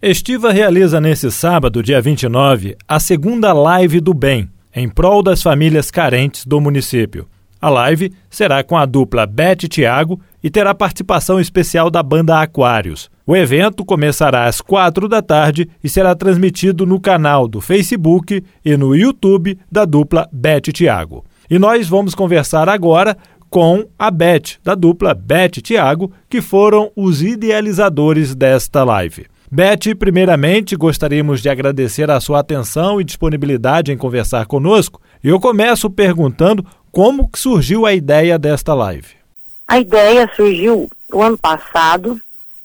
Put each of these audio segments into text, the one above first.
Estiva realiza nesse sábado, dia 29, a segunda live do bem, em prol das famílias carentes do município. A live será com a dupla Beth e Thiago e terá participação especial da banda Aquários. O evento começará às quatro da tarde e será transmitido no canal do Facebook e no YouTube da dupla Beth e Thiago. E nós vamos conversar agora com a Beth, da dupla Beth e Thiago, que foram os idealizadores desta live. Beth, primeiramente gostaríamos de agradecer a sua atenção e disponibilidade em conversar conosco. Eu começo perguntando como que surgiu a ideia desta live. A ideia surgiu o ano passado,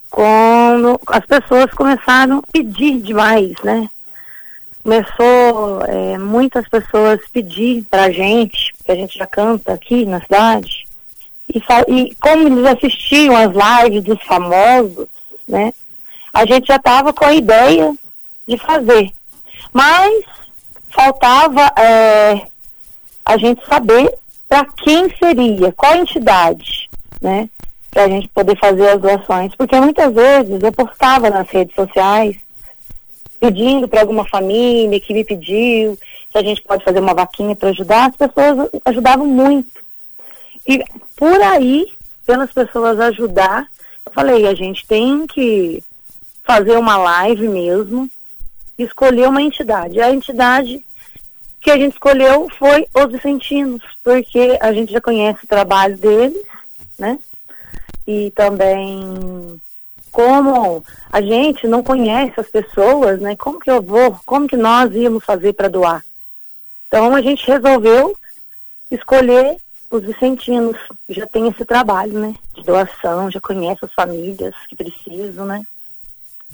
quando as pessoas começaram a pedir demais, né? Começou é, muitas pessoas pedir pra gente, que a gente já canta aqui na cidade, e, e como eles assistiam as lives dos famosos, né? A gente já estava com a ideia de fazer. Mas faltava é, a gente saber para quem seria, qual entidade, né? Para a gente poder fazer as doações. Porque muitas vezes eu postava nas redes sociais pedindo para alguma família que me pediu se a gente pode fazer uma vaquinha para ajudar, as pessoas ajudavam muito. E por aí, pelas pessoas ajudar, eu falei, a gente tem que fazer uma live mesmo, escolher uma entidade. A entidade que a gente escolheu foi os Vicentinos, porque a gente já conhece o trabalho deles, né? E também como a gente não conhece as pessoas, né? Como que eu vou, como que nós íamos fazer para doar? Então a gente resolveu escolher os vicentinos, já tem esse trabalho, né? De doação, já conhece as famílias que precisam, né?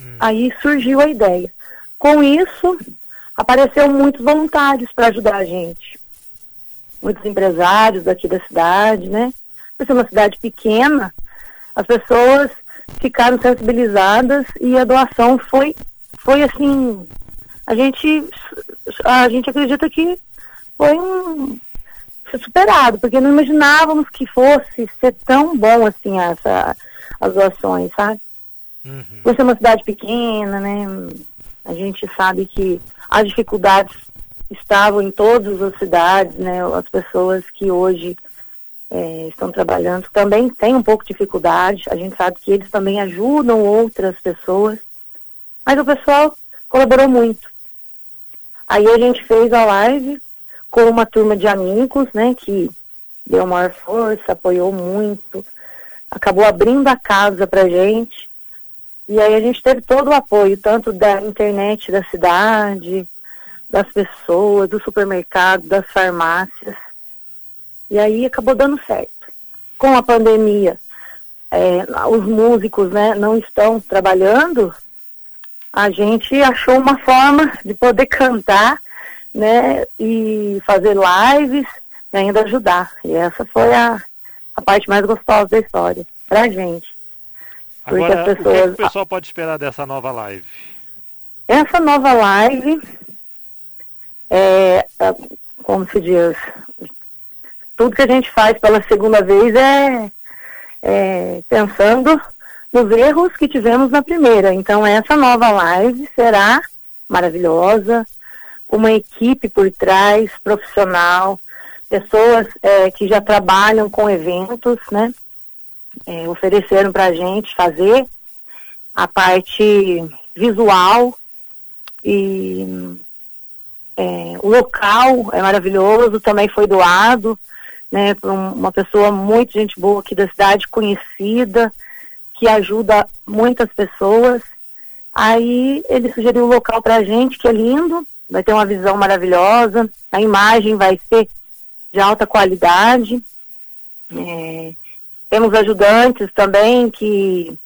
Hum. Aí surgiu a ideia. Com isso, apareceu muitos voluntários para ajudar a gente. Muitos empresários daqui da cidade, né? Por ser uma cidade pequena, as pessoas ficaram sensibilizadas e a doação foi, foi assim, a gente, a gente acredita que foi um superado, porque não imaginávamos que fosse ser tão bom assim essa, as doações, sabe? Uhum. Por ser uma cidade pequena, né? A gente sabe que as dificuldades estavam em todas as cidades, né? As pessoas que hoje é, estão trabalhando também têm um pouco de dificuldade. A gente sabe que eles também ajudam outras pessoas, mas o pessoal colaborou muito. Aí a gente fez a live com uma turma de amigos, né? Que deu maior força, apoiou muito, acabou abrindo a casa pra gente. E aí a gente teve todo o apoio, tanto da internet da cidade, das pessoas, do supermercado, das farmácias. E aí acabou dando certo. Com a pandemia, é, os músicos né, não estão trabalhando, a gente achou uma forma de poder cantar né, e fazer lives e ainda ajudar. E essa foi a, a parte mais gostosa da história, pra gente. Agora, pessoas... o que, que o pessoal pode esperar dessa nova live? Essa nova live é, é, como se diz, tudo que a gente faz pela segunda vez é, é pensando nos erros que tivemos na primeira. Então essa nova live será maravilhosa, uma equipe por trás, profissional, pessoas é, que já trabalham com eventos, né? É, ofereceram para a gente fazer a parte visual e é, o local é maravilhoso, também foi doado né, por uma pessoa muito gente boa aqui da cidade, conhecida, que ajuda muitas pessoas. Aí ele sugeriu o um local para a gente, que é lindo, vai ter uma visão maravilhosa, a imagem vai ser de alta qualidade. É, temos ajudantes também que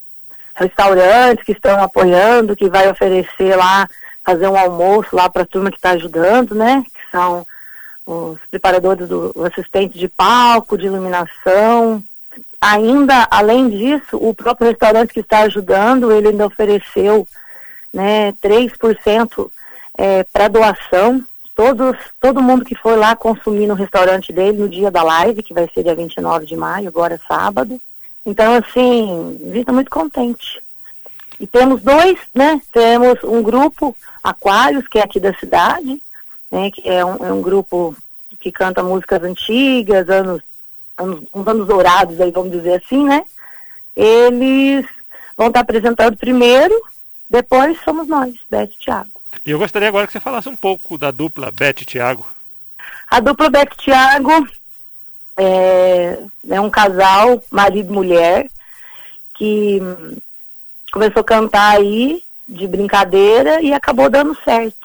restaurantes que estão apoiando, que vai oferecer lá, fazer um almoço lá para a turma que está ajudando, né? Que são os preparadores do assistente de palco, de iluminação. Ainda, além disso, o próprio restaurante que está ajudando, ele ainda ofereceu né, 3% é, para doação todos, todo mundo que for lá consumir no restaurante dele no dia da live, que vai ser dia 29 de maio, agora sábado. Então, assim, a gente tá muito contente. E temos dois, né? Temos um grupo Aquários, que é aqui da cidade, né? Que é um, é um grupo que canta músicas antigas, anos, anos, uns anos dourados aí, vamos dizer assim, né? Eles vão estar apresentando primeiro, depois somos nós, Beth e Thiago. E eu gostaria agora que você falasse um pouco da dupla Beth e Thiago. A dupla Beth e Thiago é, é um casal, marido e mulher, que começou a cantar aí de brincadeira e acabou dando certo.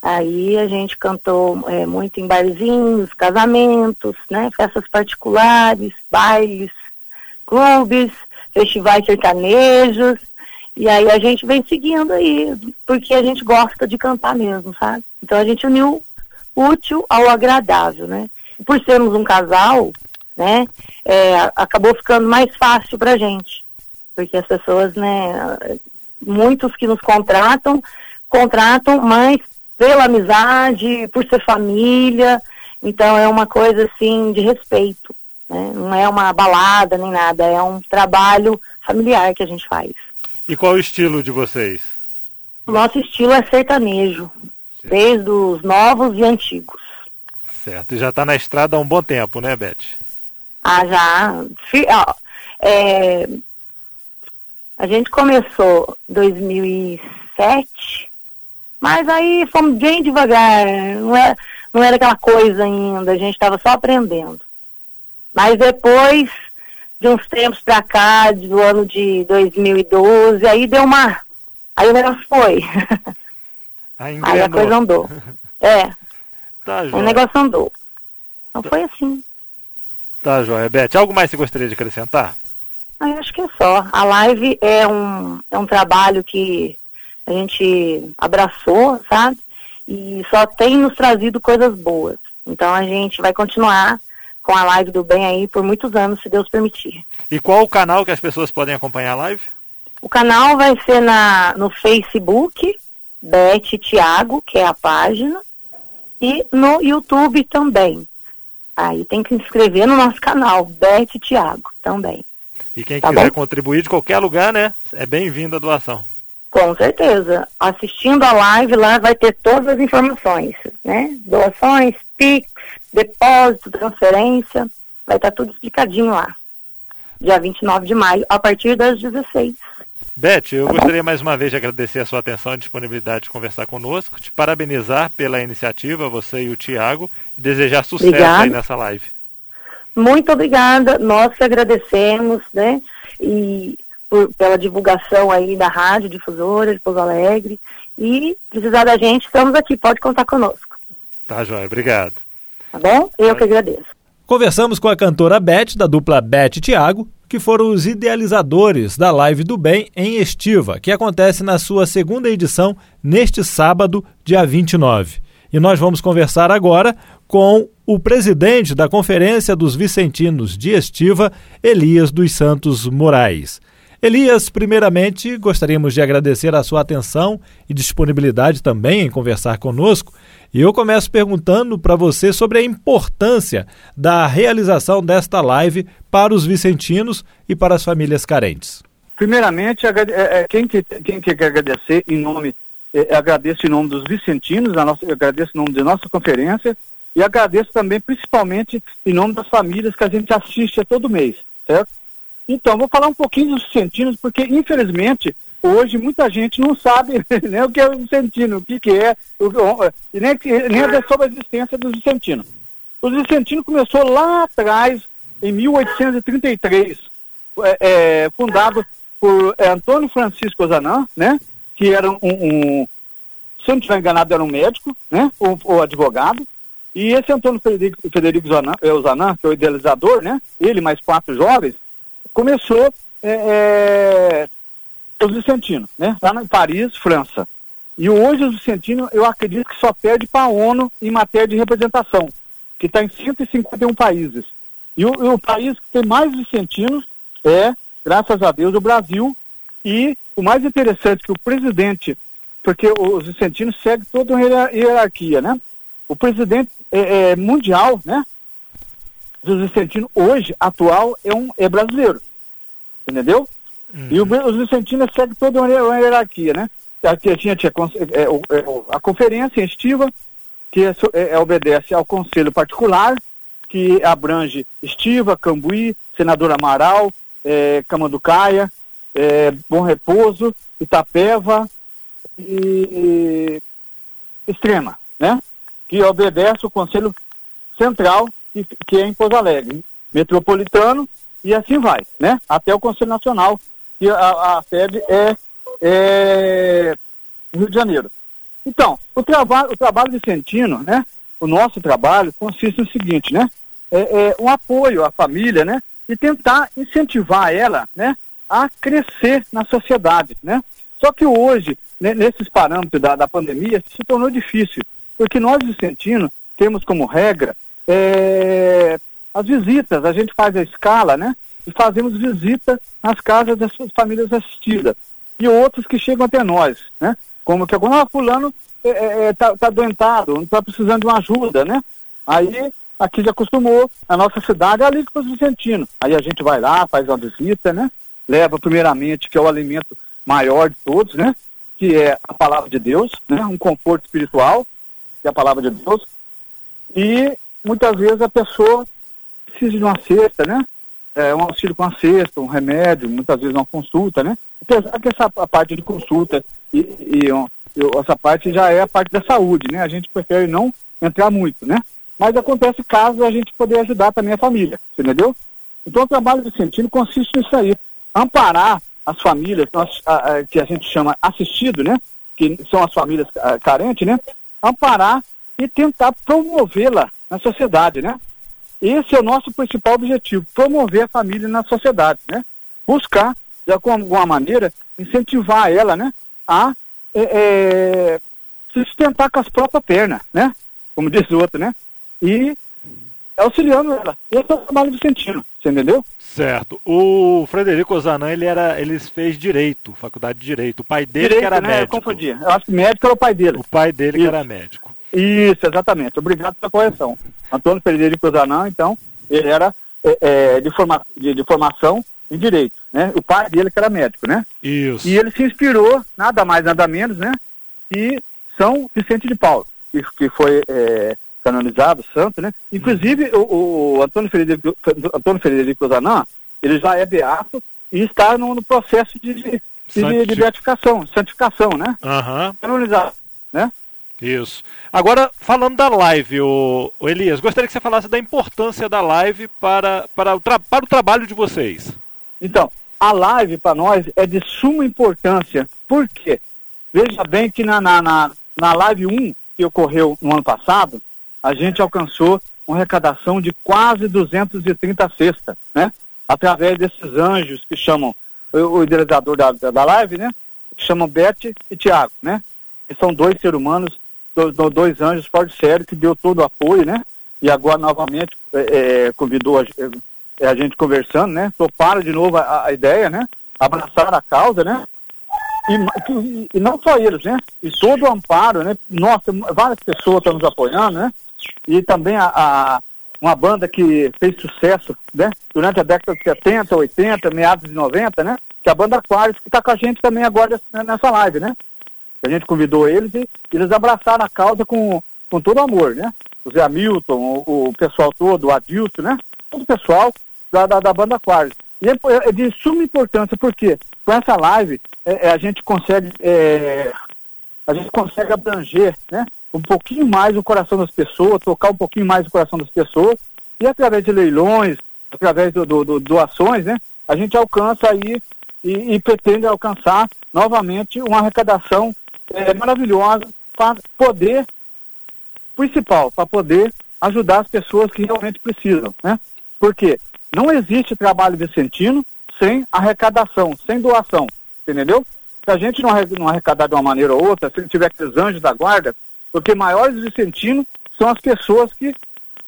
Aí a gente cantou é, muito em barzinhos, casamentos, né, festas particulares, bailes, clubes, festivais sertanejos. E aí a gente vem seguindo aí, porque a gente gosta de cantar mesmo, sabe? Então a gente uniu útil ao agradável, né? por sermos um casal, né, é, acabou ficando mais fácil pra gente. Porque as pessoas, né, muitos que nos contratam, contratam, mas pela amizade, por ser família, então é uma coisa assim de respeito, né? Não é uma balada nem nada, é um trabalho familiar que a gente faz. E qual o estilo de vocês? O nosso estilo é sertanejo, Sim. desde os novos e antigos. Certo, e já está na estrada há um bom tempo, né, Beth? Ah, já. É, a gente começou em 2007, mas aí fomos bem devagar, não era, não era aquela coisa ainda, a gente estava só aprendendo. Mas depois de uns tempos para cá, do ano de 2012, aí deu uma. Aí o negócio foi. Aí, aí a coisa andou. É. Tá, o negócio andou. Então foi assim. Tá, joia. Beth, algo mais você gostaria de acrescentar? Ah, eu acho que é só. A live é um, é um trabalho que a gente abraçou, sabe? E só tem nos trazido coisas boas. Então a gente vai continuar com a live do bem aí por muitos anos, se Deus permitir. E qual o canal que as pessoas podem acompanhar a live? O canal vai ser na, no Facebook, Beth Tiago, que é a página, e no YouTube também. Aí tem que se inscrever no nosso canal, Beth Tiago, também. E quem tá quiser bom? contribuir de qualquer lugar, né? É bem-vindo a doação. Com certeza. Assistindo a live lá vai ter todas as informações, né? Doações, PIX, depósito, transferência, vai estar tá tudo explicadinho lá. Dia 29 de maio, a partir das 16. Beth, eu gostaria mais uma vez de agradecer a sua atenção e disponibilidade de conversar conosco, te parabenizar pela iniciativa, você e o Tiago, e desejar sucesso aí nessa live. Muito obrigada, nós que agradecemos, né, e por, pela divulgação aí da Rádio Difusora de Pouso Alegre, e precisar da gente, estamos aqui, pode contar conosco. Tá, Joia, obrigado. Tá bom? Eu que agradeço. Conversamos com a cantora Beth, da dupla Beth e Tiago, que foram os idealizadores da Live do Bem em Estiva, que acontece na sua segunda edição neste sábado, dia 29. E nós vamos conversar agora com o presidente da Conferência dos Vicentinos de Estiva, Elias dos Santos Moraes. Elias, primeiramente, gostaríamos de agradecer a sua atenção e disponibilidade também em conversar conosco. E eu começo perguntando para você sobre a importância da realização desta live para os vicentinos e para as famílias carentes. Primeiramente, é, é, quem, que, quem quer agradecer em nome, é, agradeço em nome dos vicentinos, nossa, agradeço em nome da nossa conferência e agradeço também, principalmente, em nome das famílias que a gente assiste a todo mês, certo? Então, vou falar um pouquinho dos vicentinos, porque infelizmente hoje muita gente não sabe nem o que é o vicentino, o que, que é, o, nem, nem sobre a existência dos vicentinos. Os vicentinos começou lá atrás, em 1833, é, é, fundado por é, Antônio Francisco Ozanam, né, que era um, um, se não estiver enganado, era um médico, né, ou, ou advogado, e esse Antônio Frederico, Frederico Ozanam, que é o idealizador, né, ele mais quatro jovens, começou é, é, os Vicentinos, né? Lá em Paris, França. E hoje os Vicentinos, eu acredito que só perde para a ONU em matéria de representação, que está em 151 países. E o, o, país que tem mais Vicentinos é, graças a Deus, o Brasil. E o mais interessante é que o presidente, porque os Vicentinos seguem toda uma hierarquia, né? O presidente é, é mundial, né? Dos Vicentinos hoje, atual, é um é brasileiro entendeu? Uhum. E os vicentinos seguem toda uma hierarquia, né? A gente é, é, é, a conferência estiva, que é, é, obedece ao conselho particular, que abrange Estiva, Cambuí, Senador Amaral, é, Camanducaia, é, Bom Repouso, Itapeva e Extrema, né? Que obedece o Conselho Central, que, que é em Pouso Alegre, Metropolitano, e assim vai, né? Até o Conselho Nacional, que a, a sede é, é Rio de Janeiro. Então, o trabalho, o trabalho vicentino, né? O nosso trabalho consiste no seguinte, né? É, é um apoio à família, né? E tentar incentivar ela, né? A crescer na sociedade, né? Só que hoje, né, nesses parâmetros da, da pandemia, se tornou difícil, porque nós vicentinos temos como regra é, as visitas, a gente faz a escala, né? E fazemos visita nas casas das famílias assistidas. E outros que chegam até nós, né? Como que agora, ah, fulano está é, é, tá, tá doentado, está precisando de uma ajuda, né? Aí, aqui já acostumou, a nossa cidade é ali com os vicentinos. Aí a gente vai lá, faz uma visita, né? Leva primeiramente, que é o alimento maior de todos, né? Que é a palavra de Deus, né? Um conforto espiritual, que é a palavra de Deus. E muitas vezes a pessoa precisa de uma cesta, né? É, um auxílio com a cesta, um remédio, muitas vezes uma consulta, né? Apesar que essa parte de consulta e, e, e, essa parte já é a parte da saúde, né? A gente prefere não entrar muito, né? Mas acontece caso a gente poder ajudar também a família, entendeu? Então o trabalho de sentido consiste nisso aí, amparar as famílias nós, a, a, que a gente chama assistido, né? Que são as famílias a, carentes, né? Amparar e tentar promovê-la na sociedade, né? Esse é o nosso principal objetivo, promover a família na sociedade, né? Buscar, de alguma maneira, incentivar ela, né? A é, é, se sustentar com as próprias pernas, né? Como diz o outro, né? E auxiliando ela. Esse é o trabalho do Centino, você entendeu? Certo. O Frederico Zanan, ele era, ele fez direito, faculdade de direito. O pai dele direito, que era né? médico. Eu confundi. Eu acho que médico era o pai dele. O pai dele Isso. que era médico. Isso, exatamente. Obrigado pela correção. Antônio Frederico Zanão, então, ele era é, é, de, forma, de, de, formação em direito, né? O pai dele que era médico, né? Isso. E ele se inspirou, nada mais, nada menos, né? E São Vicente de Paulo, que, que foi é, canonizado, santo, né? Inclusive, o, o Antônio Frederico, Antônio Frederico Zanã, ele já é beato e está no, no processo de, de, de, de beatificação, santificação, né? Uhum. Canonizado, né? Isso. Agora, falando da live, o, Elias, gostaria que você falasse da importância da live para, para, o, para o trabalho de vocês. Então, a live para nós é de suma importância. Por quê? Veja bem que na, na, na, na live 1, que ocorreu no ano passado, a gente alcançou uma arrecadação de quase 230 cestas, né? Através desses anjos que chamam, o, o idealizador da, da live, né? Que chamam Beth e Tiago, né? Que são dois seres humanos dois, dois anjos fora de série que deu todo o apoio, né? E agora novamente é, é convidou a, é, a, gente conversando, né? Toparam de novo a, a ideia, né? Abraçaram a causa, né? E, e, e, não só eles, né? E todo o amparo, né? Nossa, várias pessoas estão nos apoiando, né? E também a, a, uma banda que fez sucesso, né? Durante a década de 70, 80, meados de 90, né? Que é a banda Aquarius, que está com a gente também agora nessa live, né? A gente convidou eles e eles abraçaram a causa com, com todo amor, né? O Zé Hamilton, o, o pessoal todo, o Adilson, né? Todo o pessoal da, da, da banda Aquarius. E é, é, de suma importância, porque com essa live é, é, a gente consegue é, a gente consegue abranger né, um pouquinho mais o coração das pessoas, tocar um pouquinho mais o coração das pessoas, e através de leilões, através de do, do, doações, né, a gente alcança aí e, e pretende alcançar novamente uma arrecadação é, maravilhosa para poder, principal, para poder ajudar as pessoas que realmente precisam, né? Porque não existe trabalho vicentino sem arrecadação, sem doação, entendeu? Se a gente não, arrecadar de uma maneira ou outra, se tiver aqueles anjos da guarda, porque maiores vicentinos são as pessoas que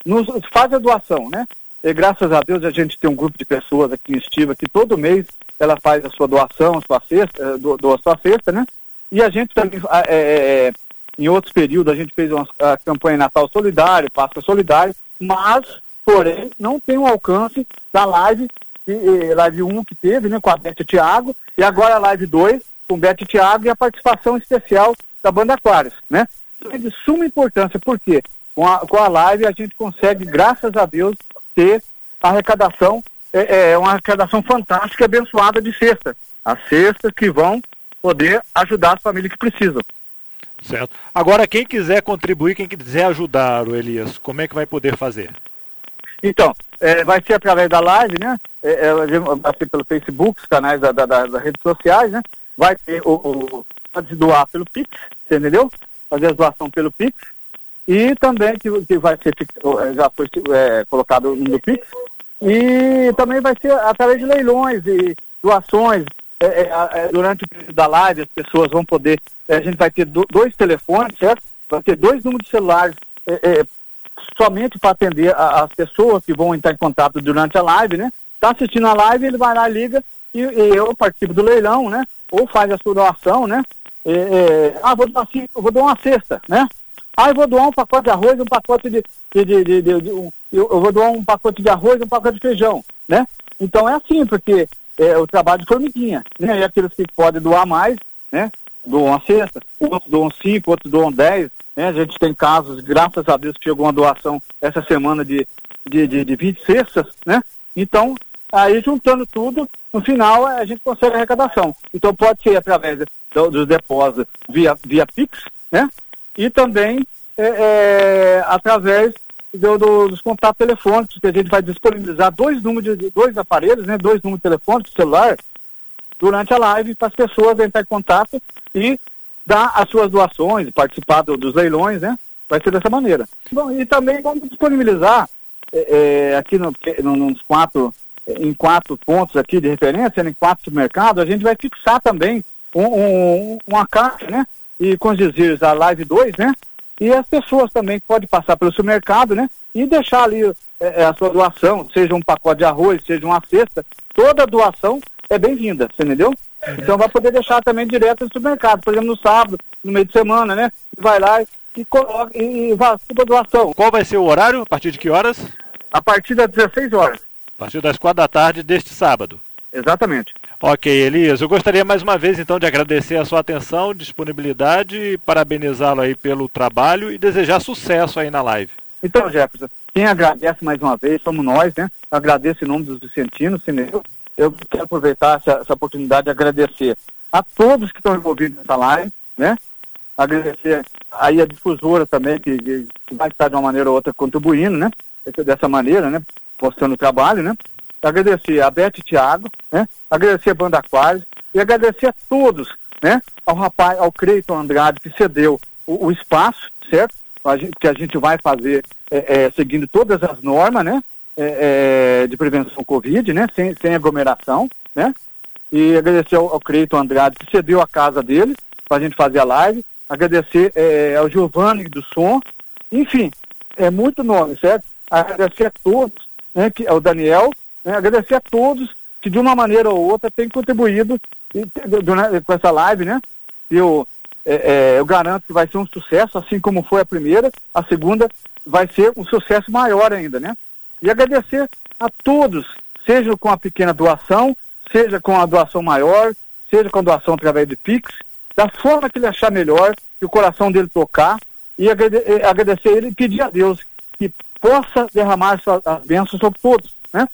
nos fazem a doação, né? E graças a Deus a gente tem um grupo de pessoas aqui em Estiva que todo mês ela faz a sua doação, a sua cesta, eh, doa a sua cesta, né? E a gente também, é, é, em outros períodos, a gente fez uma a campanha Natal Solidário, Páscoa Solidário, mas, porém, não tem o alcance da live e, live 1 que teve, né, com a Beth e Thiago, e agora a live 2 com Beth e Thiago e a participação especial da banda Aquários, né? É de suma importância, porque com a, com a live a gente consegue, graças a Deus, ter arrecadação, é, é uma arrecadação fantástica e abençoada de cesta. As cestas que vão poder ajudar as famílias que precisam. Certo. Agora, quem quiser contribuir, quem quiser ajudar o Elias, como é que vai poder fazer? Então, é, vai ser através da live, né? É, é, vai ser pelo Facebook, os canais da, da, das redes sociais, né? Vai ter o, o pode doar pelo Pix, entendeu? Fazer a doação pelo Pix. E também que, que vai ser é, já foi é, colocado no Pix. E também vai ser através de leilões e doações. É, é, é durante o período da live, as pessoas vão poder. a gente vai ter do, dois telefones, certo? Vai ter dois números de celulares somente para atender a, as pessoas que vão entrar em contato durante a live, né? Está assistindo a live, ele vai lá, liga e, e, eu participo do leilão, né? Ou faz a sua doação, né? É, é, ah, vou doar, assim, vou doar uma cesta, né? Ah, eu vou doar um pacote de arroz, um pacote de, de, de, de um, eu, eu, vou doar um pacote de arroz, um pacote de feijão, né? Então é assim, porque é o trabalho de formiguinha, né? E aqueles que podem doar mais, né? Doam uma cesta, outros doam cinco, outros doam dez, né? A gente tem casos, graças a Deus, que chegou uma doação essa semana de, de, de, de 20 cestas, né? Então, aí juntando tudo, no final a gente consegue a arrecadação. Então pode ser através do, dos depósitos via, via Pix, né? E também é, é, através do, do, dos contatos telefônicos, que a gente vai disponibilizar dois números de dois aparelhos, né? Dois números telefônicos, celular, durante a live para as pessoas entrar em contato e dar as suas doações, participar do, dos leilões, né? Vai ser dessa maneira. Bom, e também vamos disponibilizar é, é aqui no, no, nos quatro, em quatro pontos aqui de referência, né, em quatro supermercados, a gente vai fixar também um, um, uma caixa, né? E com os dizeres a Live 2, né? E as pessoas também podem passar pelo supermercado, né? E deixar ali é, é, a sua doação, seja um pacote de arroz, seja uma cesta, toda doação é bem-vinda, você entendeu? Então vai poder deixar também direto no supermercado, por exemplo, no sábado, no meio de semana, né? Vai lá e coloca e, e vai a doação. Qual vai ser o horário? A partir de que horas? A partir das 16 horas. A partir das 4 da tarde deste sábado. Exatamente. Ok, Elias, eu gostaria mais uma vez então de agradecer a sua atenção, disponibilidade, parabenizá-lo aí pelo trabalho e desejar sucesso aí na live. Então, Jefferson, quem agradece mais uma vez somos nós, né? agradeço em nome dos Vicentinos, Cineu, eu quero aproveitar essa, essa oportunidade de agradecer a todos que estão envolvidos nessa live, né? Agradecer aí a difusora também, que, que, vai estar de uma maneira ou outra contribuindo, né? Dessa maneira, né? Postando o trabalho, né? Agradecer a Beth Thiago, né? Agradecer a Banda Aquários e agradecer a todos, né? Ao rapaz, ao Creiton Andrade, que cedeu o, o espaço, certo? A gente, que a gente vai fazer é, é, seguindo todas as normas, né? é, é, de prevenção Covid, né? Sem, sem aglomeração, né? E agradecer ao, ao Creito Andrade que cedeu a casa dele para a gente fazer a live. Agradecer é, ao Giovanni do Som. Enfim, é muito nome, certo? Agradecer a todos, né? Que, ao Daniel, né, agradecer a todos que de uma maneira ou outra têm contribuído com essa live, né? Eu, é, é, eu garanto que vai ser um sucesso, assim como foi a primeira. A segunda vai ser um sucesso maior ainda, né? E agradecer a todos, seja com a pequena doação, seja com a doação maior, seja com a doação através de Pix, da forma que ele achar melhor, que o coração dele tocar, e agradecer ele e pedir a Deus que possa derramar as bênçãos sobre todos, né?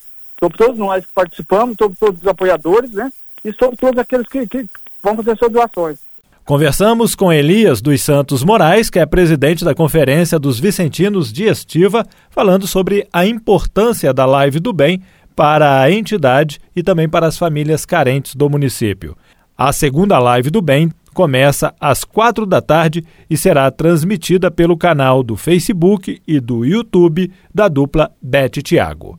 Sobre todos nós que participamos, sobre todos os apoiadores, né? E sobre todos aqueles que, que vão fazer suas doações. Conversamos com Elias dos Santos Moraes, que é presidente da Conferência dos Vicentinos de Estiva, falando sobre a importância da Live do Bem para a entidade e também para as famílias carentes do município. A segunda Live do Bem começa às quatro da tarde e será transmitida pelo canal do Facebook e do YouTube da dupla Bete Tiago.